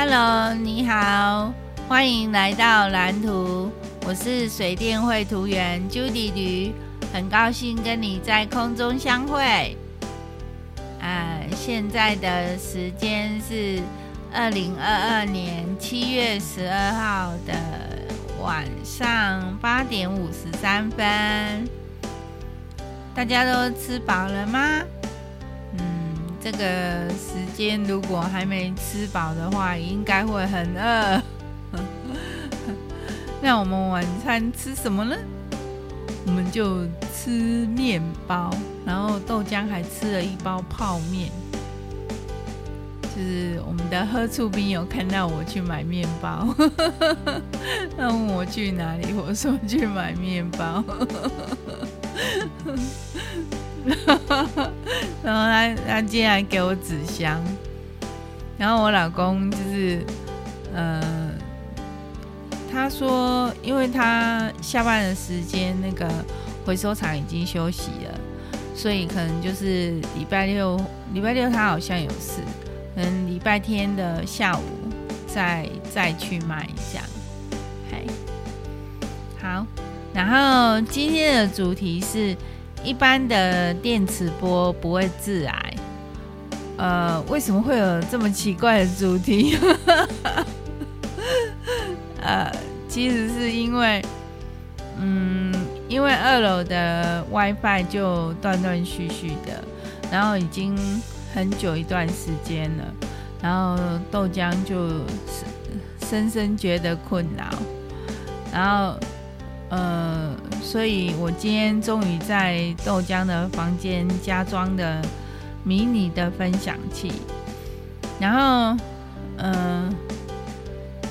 Hello，你好，欢迎来到蓝图。我是水电绘图员 Judy 吕，很高兴跟你在空中相会。啊，现在的时间是二零二二年七月十二号的晚上八点五十三分。大家都吃饱了吗？这个时间如果还没吃饱的话，应该会很饿。那我们晚餐吃什么呢？我们就吃面包，然后豆浆还吃了一包泡面。就是我们的喝醋兵有看到我去买面包，他问我去哪里，我说去买面包。然后他他竟然给我纸箱，然后我老公就是，呃，他说，因为他下班的时间那个回收厂已经休息了，所以可能就是礼拜六，礼拜六他好像有事，可能礼拜天的下午再再去买一下。嘿，好，然后今天的主题是。一般的电磁波不会致癌，呃，为什么会有这么奇怪的主题？呃，其实是因为，嗯，因为二楼的 WiFi 就断断续续的，然后已经很久一段时间了，然后豆浆就深深觉得困扰，然后。呃，所以我今天终于在豆浆的房间加装的迷你的分享器，然后，呃，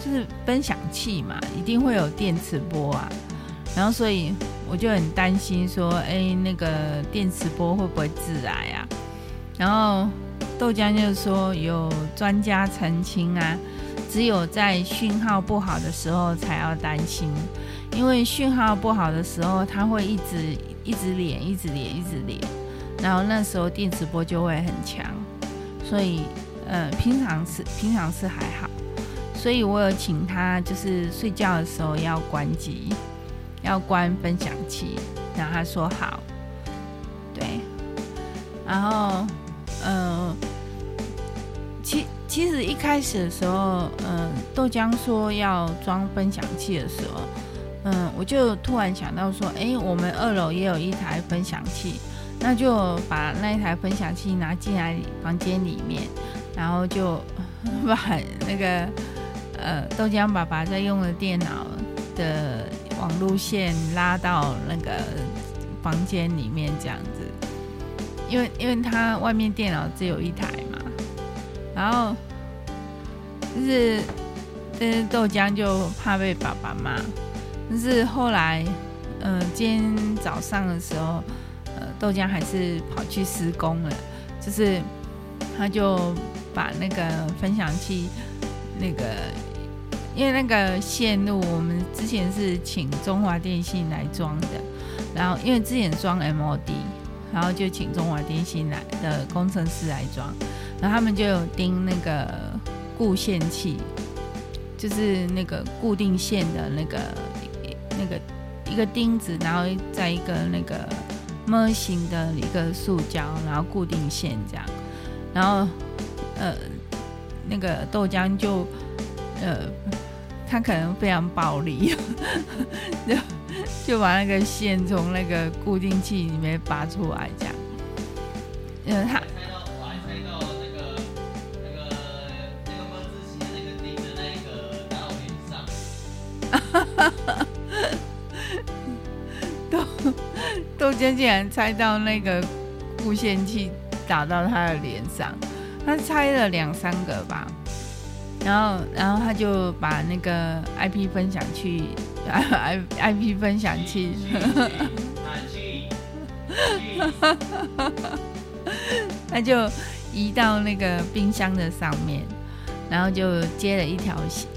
就是分享器嘛，一定会有电磁波啊，然后所以我就很担心说，哎，那个电磁波会不会致癌啊？然后豆浆就说有专家澄清啊，只有在讯号不好的时候才要担心。因为讯号不好的时候，它会一直一直连，一直连，一直连，然后那时候电磁波就会很强，所以呃，平常是平常是还好，所以我有请他就是睡觉的时候要关机，要关分享器，然后他说好，对，然后呃，其其实一开始的时候，呃，豆浆说要装分享器的时候。嗯，我就突然想到说，哎，我们二楼也有一台分享器，那就把那一台分享器拿进来房间里面，然后就把那个呃豆浆爸爸在用的电脑的网路线拉到那个房间里面这样子，因为因为他外面电脑只有一台嘛，然后就是但是豆浆就怕被爸爸骂。但是后来，呃，今天早上的时候，呃，豆浆还是跑去施工了，就是他就把那个分享器，那个因为那个线路我们之前是请中华电信来装的，然后因为之前装 MOD，然后就请中华电信来的工程师来装，然后他们就有钉那个固线器，就是那个固定线的那个。那个一个钉子，然后再一个那个模型的一个塑胶，然后固定线这样，然后呃那个豆浆就呃他可能非常暴力，就就把那个线从那个固定器里面拔出来这样，呃他。豆浆竟然猜到那个固线器打到他的脸上，他猜了两三个吧，然后然后他就把那个 IP 分享器，I IP 分享器，他就移到那个冰箱的上面，然后就接了一条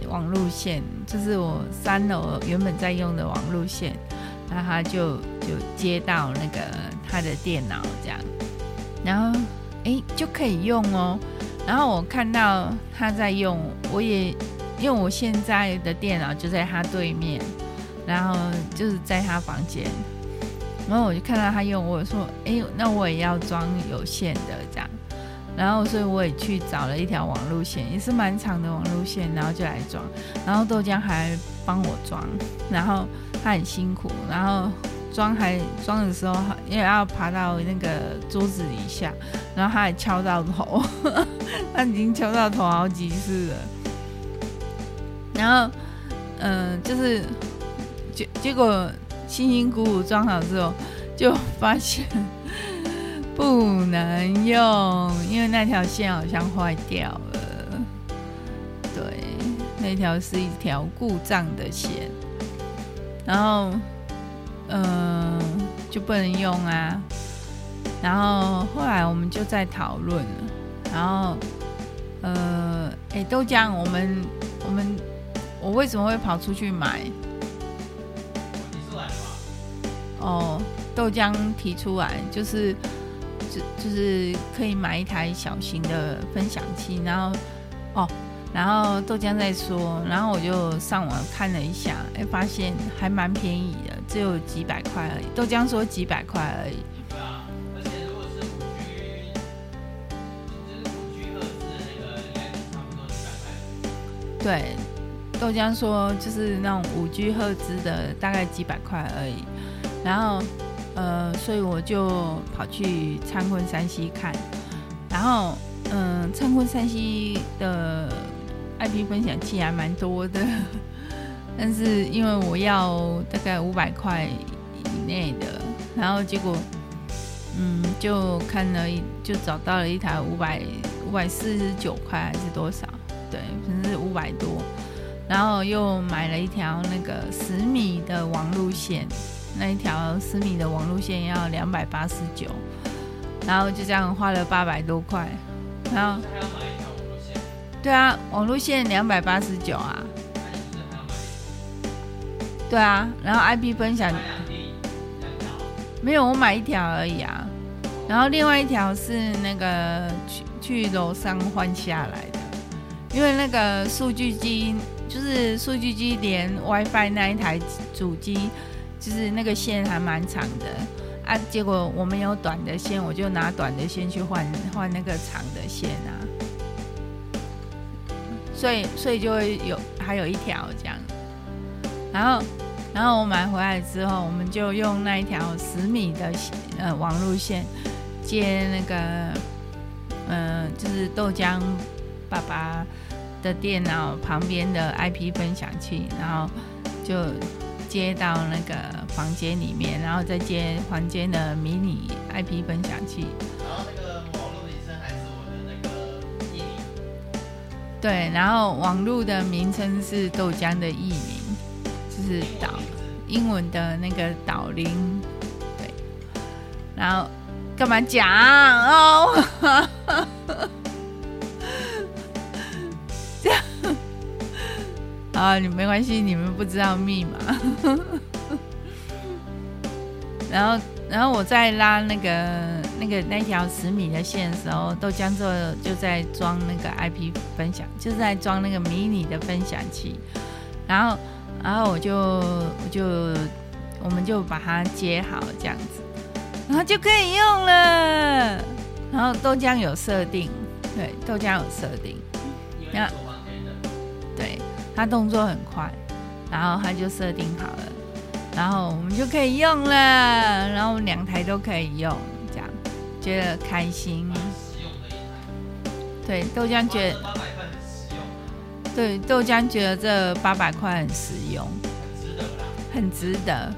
网路线，就是我三楼原本在用的网路线。那他就就接到那个他的电脑这样，然后哎就可以用哦。然后我看到他在用，我也因为我现在的电脑就在他对面，然后就是在他房间，然后我就看到他用，我说：“哎，那我也要装有线的这样。”然后所以我也去找了一条网路线，也是蛮长的网路线，然后就来装。然后豆浆还帮我装，然后他很辛苦，然后。装还装的时候，因为要爬到那个桌子底下，然后他还敲到头，他已经敲到头好几次了。然后，嗯、就是结结果辛辛苦苦装好之后，就发现不能用，因为那条线好像坏掉了。对，那条是一条故障的线，然后。嗯、就不能用啊。然后后来我们就在讨论了。然后，呃，哎，豆浆，我们我们我为什么会跑出去买？提出来哦，豆浆提出来，就是就就是可以买一台小型的分享器。然后，哦。然后豆浆在说，然后我就上网看了一下，哎，发现还蛮便宜的，只有几百块而已。豆浆说几百块而已。对啊，而且如果是五 G，就是五 G 赫兹的那个，应该差不多几百块。对，豆浆说就是那种五 G 赫兹的，大概几百块而已。然后，呃，所以我就跑去灿坤山西看，然后，嗯、呃，灿坤山西的。IP 分享器还蛮多的，但是因为我要大概五百块以内的，然后结果，嗯，就看了一，就找到了一台五百五百四十九块还是多少？对，反正是五百多，然后又买了一条那个十米的网路线，那一条十米的网路线要两百八十九，然后就这样花了八百多块，然后。对啊，网路线两百八十九啊。对啊，然后 IP 分享没有，我买一条而已啊。然后另外一条是那个去去楼上换下来的，因为那个数据机就是数据机连 WiFi 那一台主机，就是那个线还蛮长的啊。结果我没有短的线，我就拿短的线去换换那个长的线啊。所以，所以就会有还有一条这样，然后，然后我买回来之后，我们就用那一条十米的呃网路线接那个，嗯、呃，就是豆浆爸爸的电脑旁边的 IP 分享器，然后就接到那个房间里面，然后再接房间的迷你 IP 分享器。对，然后网络的名称是豆浆的艺名，就是岛英文的那个岛铃。对，然后干嘛讲哦？这样啊，你没关系，你们不知道密码。然后，然后我再拉那个。那个那条十米的线的时候，豆浆做就在装那个 IP 分享，就在装那个迷你的分享器，然后然后我就我就我们就把它接好这样子，然后就可以用了。然后豆浆有设定，对，豆浆有设定，那对，他动作很快，然后他就设定好了，然后我们就可以用了，然后两台都可以用。觉得开心，对豆浆觉得，对豆浆觉得这八百块很实用，很值得，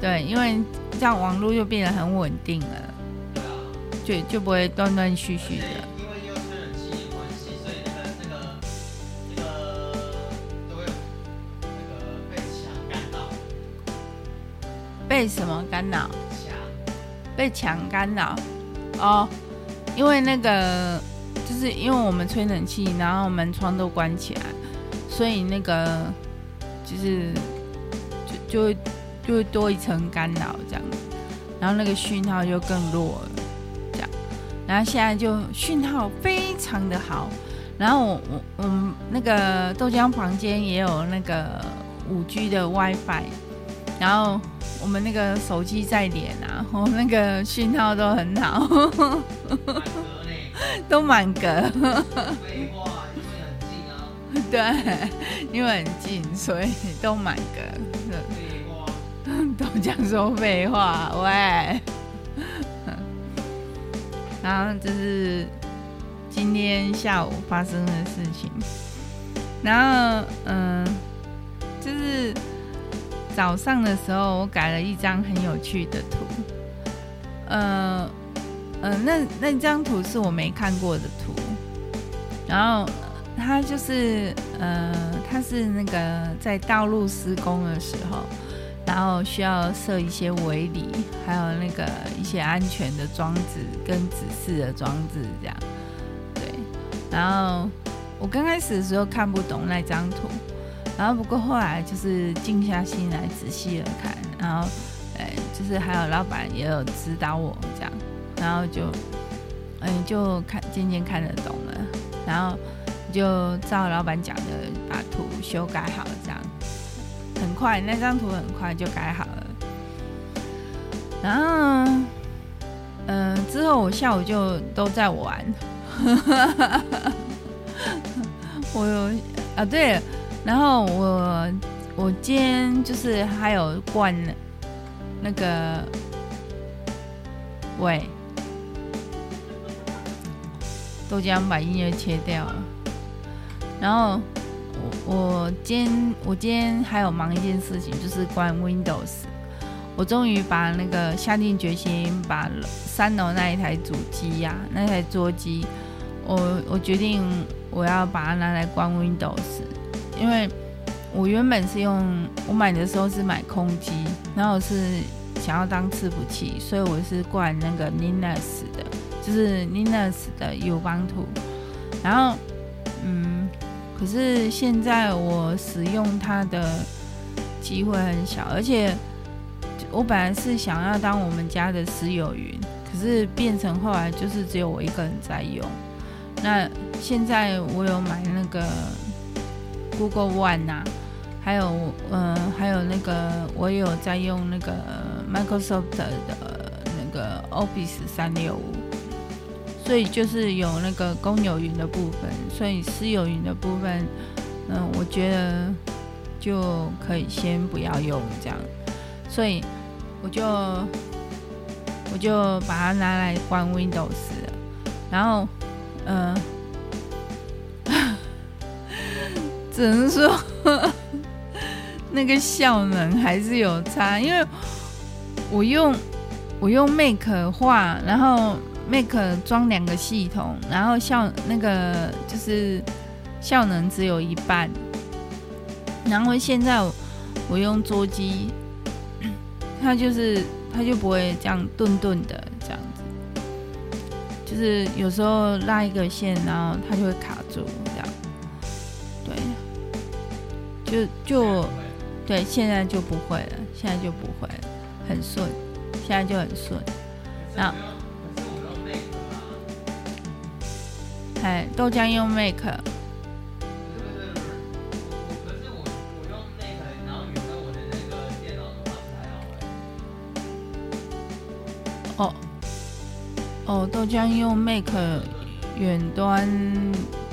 对，因为这样网络就变得很稳定了，就就不会断断续续的。因为又吹冷气的关系，所以那个那个那个被什么干扰？被墙干扰。哦，因为那个就是因为我们吹冷气，然后门窗都关起来，所以那个就是就就会就会多一层干扰这样，然后那个讯号就更弱了，这样。然后现在就讯号非常的好。然后我我我们那个豆浆房间也有那个五 G 的 WiFi，然后我们那个手机在连啊，我那个讯号都很好，都满格。废话，因为很近啊。对，因为很近，所以都满格。废话。都讲说废话，喂。然后这是。今天下午发生的事情，然后嗯，就是早上的时候，我改了一张很有趣的图，呃，呃，那那张图是我没看过的图，然后它就是呃，它是那个在道路施工的时候，然后需要设一些围篱，还有那个一些安全的装置跟指示的装置这样。对然后我刚开始的时候看不懂那张图，然后不过后来就是静下心来仔细的看，然后哎，就是还有老板也有指导我这样，然后就嗯就看渐渐看得懂了，然后就照老板讲的把图修改好了这样，很快那张图很快就改好了，然后嗯之后我下午就都在玩。我有啊，对，然后我我今天就是还有灌那个，喂，豆浆把音乐切掉了，然后我我今天我今天还有忙一件事情，就是关 Windows。我终于把那个下定决心，把三楼那一台主机呀、啊，那台桌机，我我决定我要把它拿来关 Windows，因为我原本是用我买的时候是买空机，然后是想要当伺服器，所以我是灌那个 Linux 的，就是 Linux 的 U 盘图然后嗯，可是现在我使用它的机会很小，而且。我本来是想要当我们家的私有云，可是变成后来就是只有我一个人在用。那现在我有买那个 Google One 啊，还有嗯、呃，还有那个我有在用那个 Microsoft 的那个 Office 三六五，所以就是有那个公有云的部分，所以私有云的部分，嗯、我觉得就可以先不要用这样，所以。我就我就把它拿来关 Windows，然后，嗯、只能说呵呵 那个效能还是有差，因为我用我用 Make 画，然后 Make 装两个系统，然后效那个就是效能只有一半，然后现在，我用桌机。它就是，它就不会这样顿顿的这样子，就是有时候拉一个线，然后它就会卡住就就对，现在就不会了，现在就不会了，很顺，现在就很顺。然后，哎，豆浆用 Make。哦，哦，豆浆用 Mac 远端，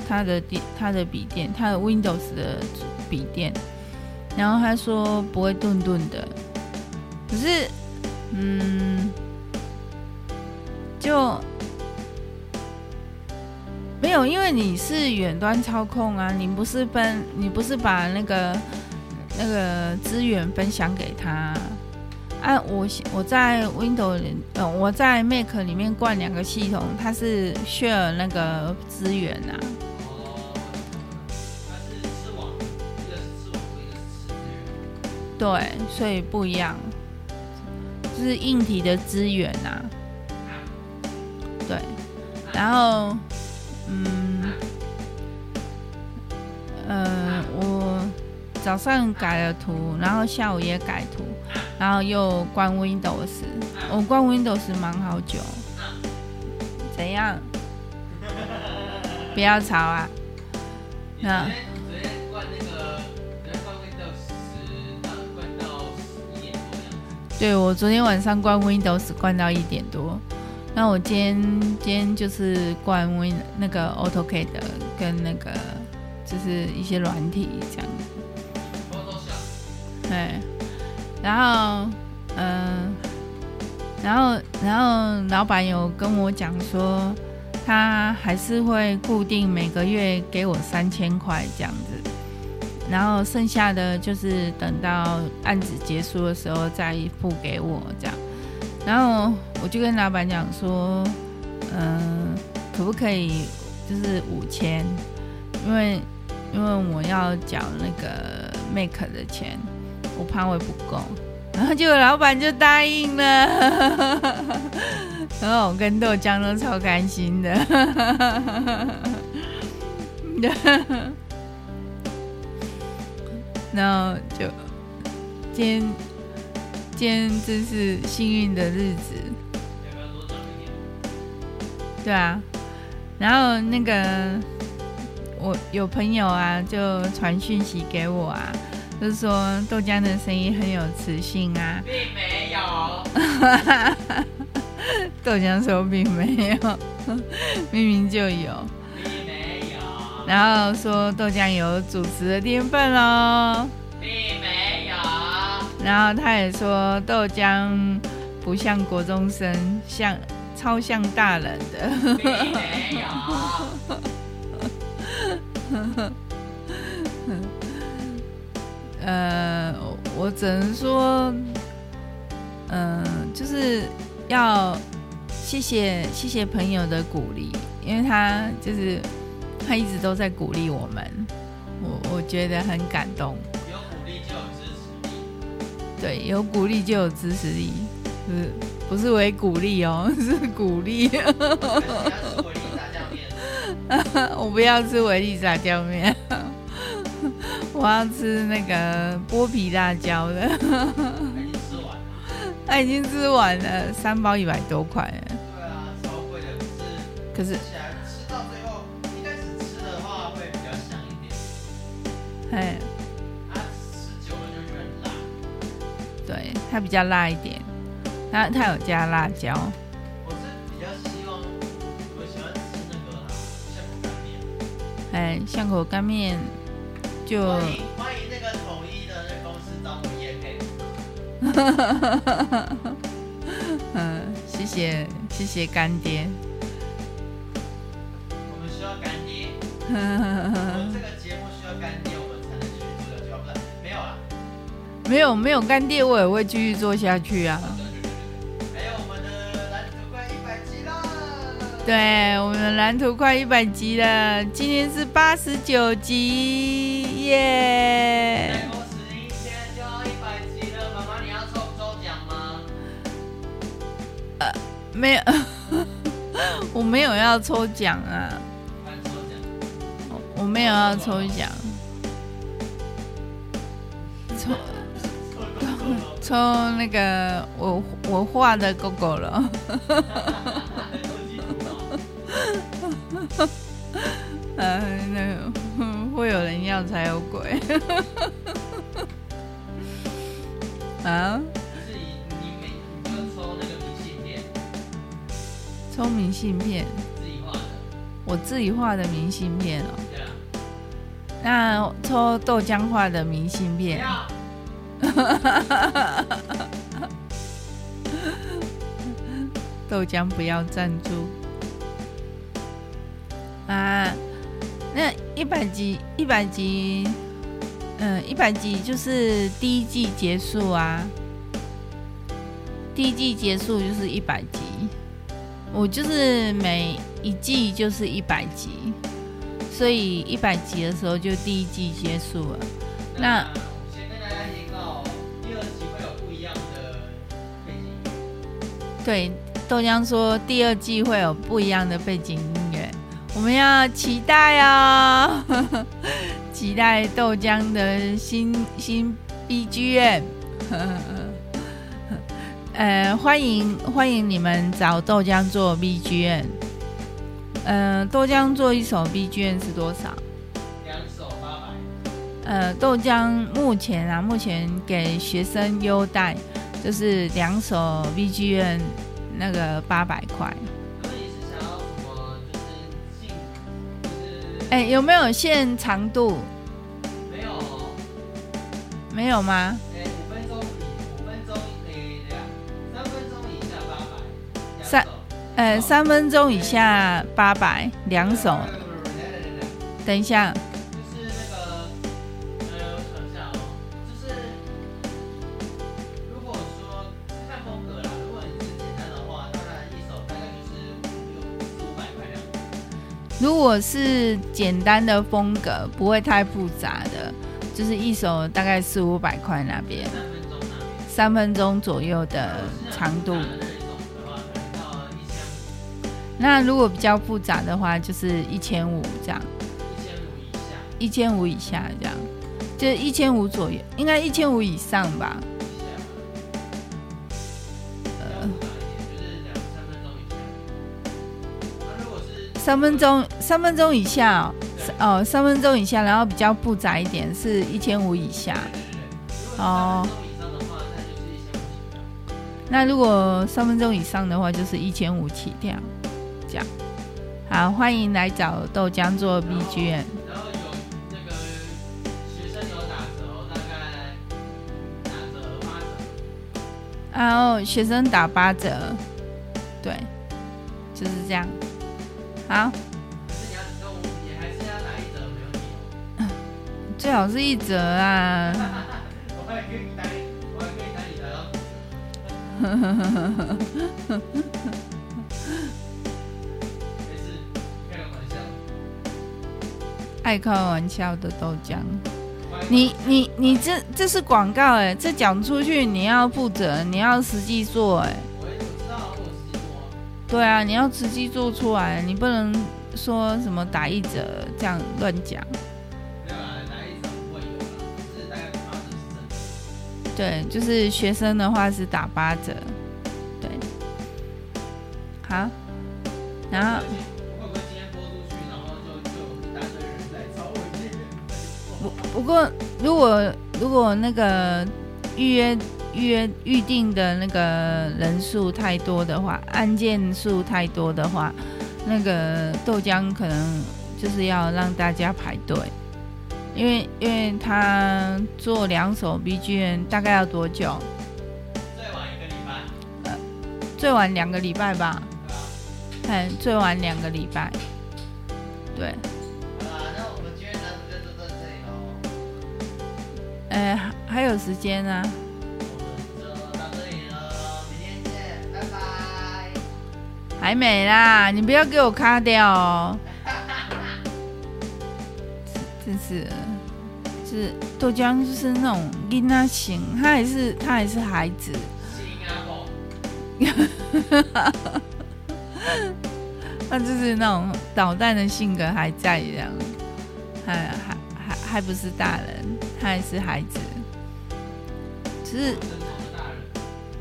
他的电，他的笔电，他的 Windows 的笔电，然后他说不会顿顿的，可是，嗯，就没有，因为你是远端操控啊，你不是分，你不是把那个那个资源分享给他。啊，我我在 Windows，呃，我在 Mac 里面灌两个系统，它是 share 那个资源、啊。对，所以不一样，就是硬体的资源、啊。对，然后，嗯，呃，我早上改了图，然后下午也改图。然后又关 Windows，我关 Windows 忙好久，怎样？不要吵啊！那对，我昨天晚上灌 Windows 灌到一点多，那我今天今天就是灌 Win 那个 AutoCAD 跟那个就是一些软体这样子。对，然后嗯、呃，然后然后老板有跟我讲说。他还是会固定每个月给我三千块这样子，然后剩下的就是等到案子结束的时候再付给我这样。然后我就跟老板讲说，嗯，可不可以就是五千？因为因为我要缴那个 make 的钱，我怕会不够。然后结果老板就答应了。然后我跟豆浆都超开心的，然后就今天今天真是幸运的日子，对啊，然后那个我有朋友啊，就传讯息给我啊，就是说豆浆的声音很有磁性啊，并没有。豆浆说并没有，明明就有。然后说豆浆有主持的天分喽。并没有。然后他也说豆浆不像国中生，像超像大人的。并没有。呃，我只能说，嗯、呃，就是要。谢谢谢谢朋友的鼓励，因为他就是他一直都在鼓励我们，我我觉得很感动。有鼓励就有支持力。对，有鼓励就有支持力，是不是为鼓励哦，是鼓励。我不要吃维力炸酱面，我要吃那个剥皮辣椒的。他已经吃完了，三包一百多块。对啊，超贵的可是吃到点。嘿，啊，吃久了就觉得辣。对，它比较辣一点，它它有加辣椒。我是比较希望，我喜欢吃那个啦，哎，巷口干面就。欢迎欢迎那个统一的那公司找我业配。哈哈哈哈哈。嗯，谢谢谢谢干爹。我们这个节目没有没有干爹，我也会继续做下去啊。还有我们的蓝图快一百集了。对，我们的蓝图快一百集了，今天是八十九集，耶！再过十一天就要一百集了，妈妈你要抽抽奖吗？呃，没有，我没有要抽奖啊。我没有要抽奖，抽那个我我画的狗狗了，呃，那个会有人要才有鬼，啊？就是你每你就抽那个明信片，抽明信片，自己画的，我自己画的明信片哦。那抽豆浆画的明信片，豆浆不要赞助啊！那一百集，一百集，嗯，一百集就是第一季结束啊。第一季结束就是一百集，我就是每一季就是一百集。所以一百集的时候就第一季结束了。那对，豆浆说第二季会有不一样的背景音乐，我们要期待哦，期待豆浆的新新 BGM。呃，欢迎欢迎你们找豆浆做 BGM。呃，豆浆做一首 BGM 是多少？两手八百。呃，豆浆目前啊，目前给学生优待，就是两首 VGN 那个八百块。哎，有没有限长度？没有，没有吗？哎，五分钟五分钟以内，三分钟以下八百。三，呃，三分钟以下八百，两首。等一下。如果是简单的风格，不会太复杂的，就是一首大概四五百块那边。三分钟。三分钟左右的长度。那如果比较复杂的话，就是一千五这样。一千五以下。一千五以下这样，就一千五左右，应该一千五以上吧。三分钟，三分钟以下哦，哦，三分钟以下，然后比较复杂一点是一千五以下。哦。那如果三分钟以上的话，就是一千五起跳。这样，好，欢迎来找豆浆做 BGM。然后有那个学生有打折，大概打折八折。然后学生打八折，对，就是这样。好。可是你要你还是要打一。最好是一折啊。我还可以打，我还可以打你的。爱开玩笑的豆浆，你你你这这是广告哎，这讲出去你要负责，你要实际做哎。对啊，你要实际做出来，你不能说什么打一折这样乱讲。对，就是学生的话是打八折，对。好，然后。不不过，如果如果那个预约约预定的那个人数太多的话，案件数太多的话，那个豆浆可能就是要让大家排队，因为因为他做两首 BGM 大概要多久？最晚一个礼拜。呃，最晚两个礼拜吧。对啊。最晚两个礼拜。对。哎，还有时间啊！还没啦，你不要给我卡掉哦！真是，是豆浆，就是那种跟他行，他还是他还是孩子。他就是那种捣蛋的性格还在这样，还还还还不是大人。他还是孩子，只是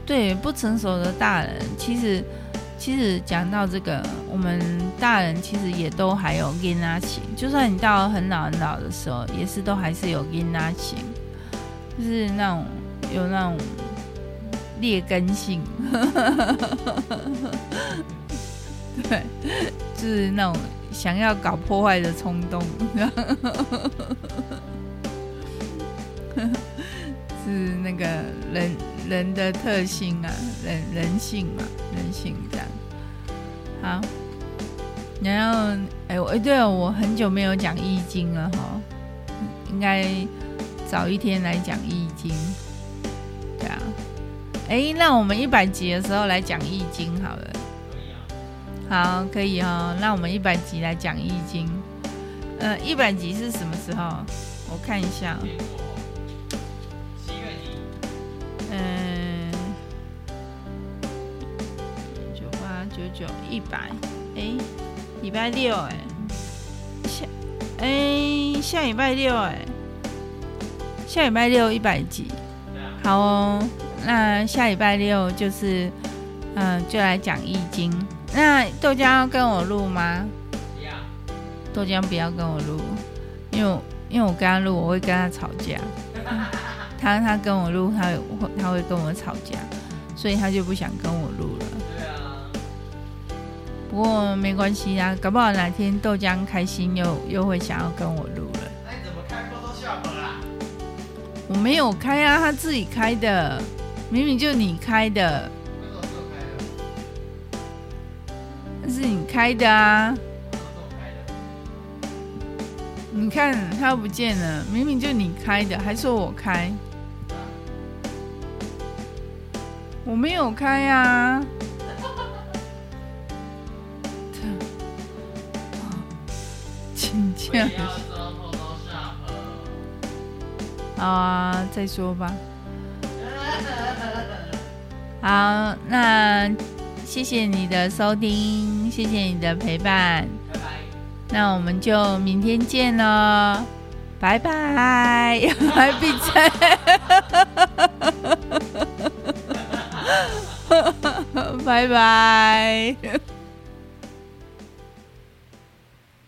对不成熟的大人。其实，其实讲到这个，我们大人其实也都还有囡仔情。就算你到很老很老的时候，也是都还是有囡仔情，就是那种有那种劣根性，对，就是那种想要搞破坏的冲动。是那个人人的特性啊，人人性嘛，人性这样。好，然后哎，哎，对了，我很久没有讲易经了哈，应该早一天来讲易经。对啊，哎，那我们一百集的时候来讲易经好了。好，可以哦。那我们一百集来讲易经。呃，一百集是什么时候？我看一下。九一百，哎，礼拜六哎，下哎下礼拜六哎，下礼拜六一百集，好哦，那下礼拜六就是嗯，就来讲易经。那豆浆要跟我录吗？豆浆不要跟我录，因为因为我跟他录，我会跟他吵架。他他跟我录，他会他会跟我吵架，所以他就不想跟我录了。不过没关系啊，搞不好哪天豆浆开心又又会想要跟我录了。那你怎么开 Photoshop 啦？我没有开啊，他自己开的，明明就你开的。那是你开的啊。你看他不见了，明明就你开的，还说我开。我没有开啊。好啊，再说吧。好，那谢谢你的收听，谢谢你的陪伴。拜拜那我们就明天见喽，拜拜！还闭嘴，拜拜。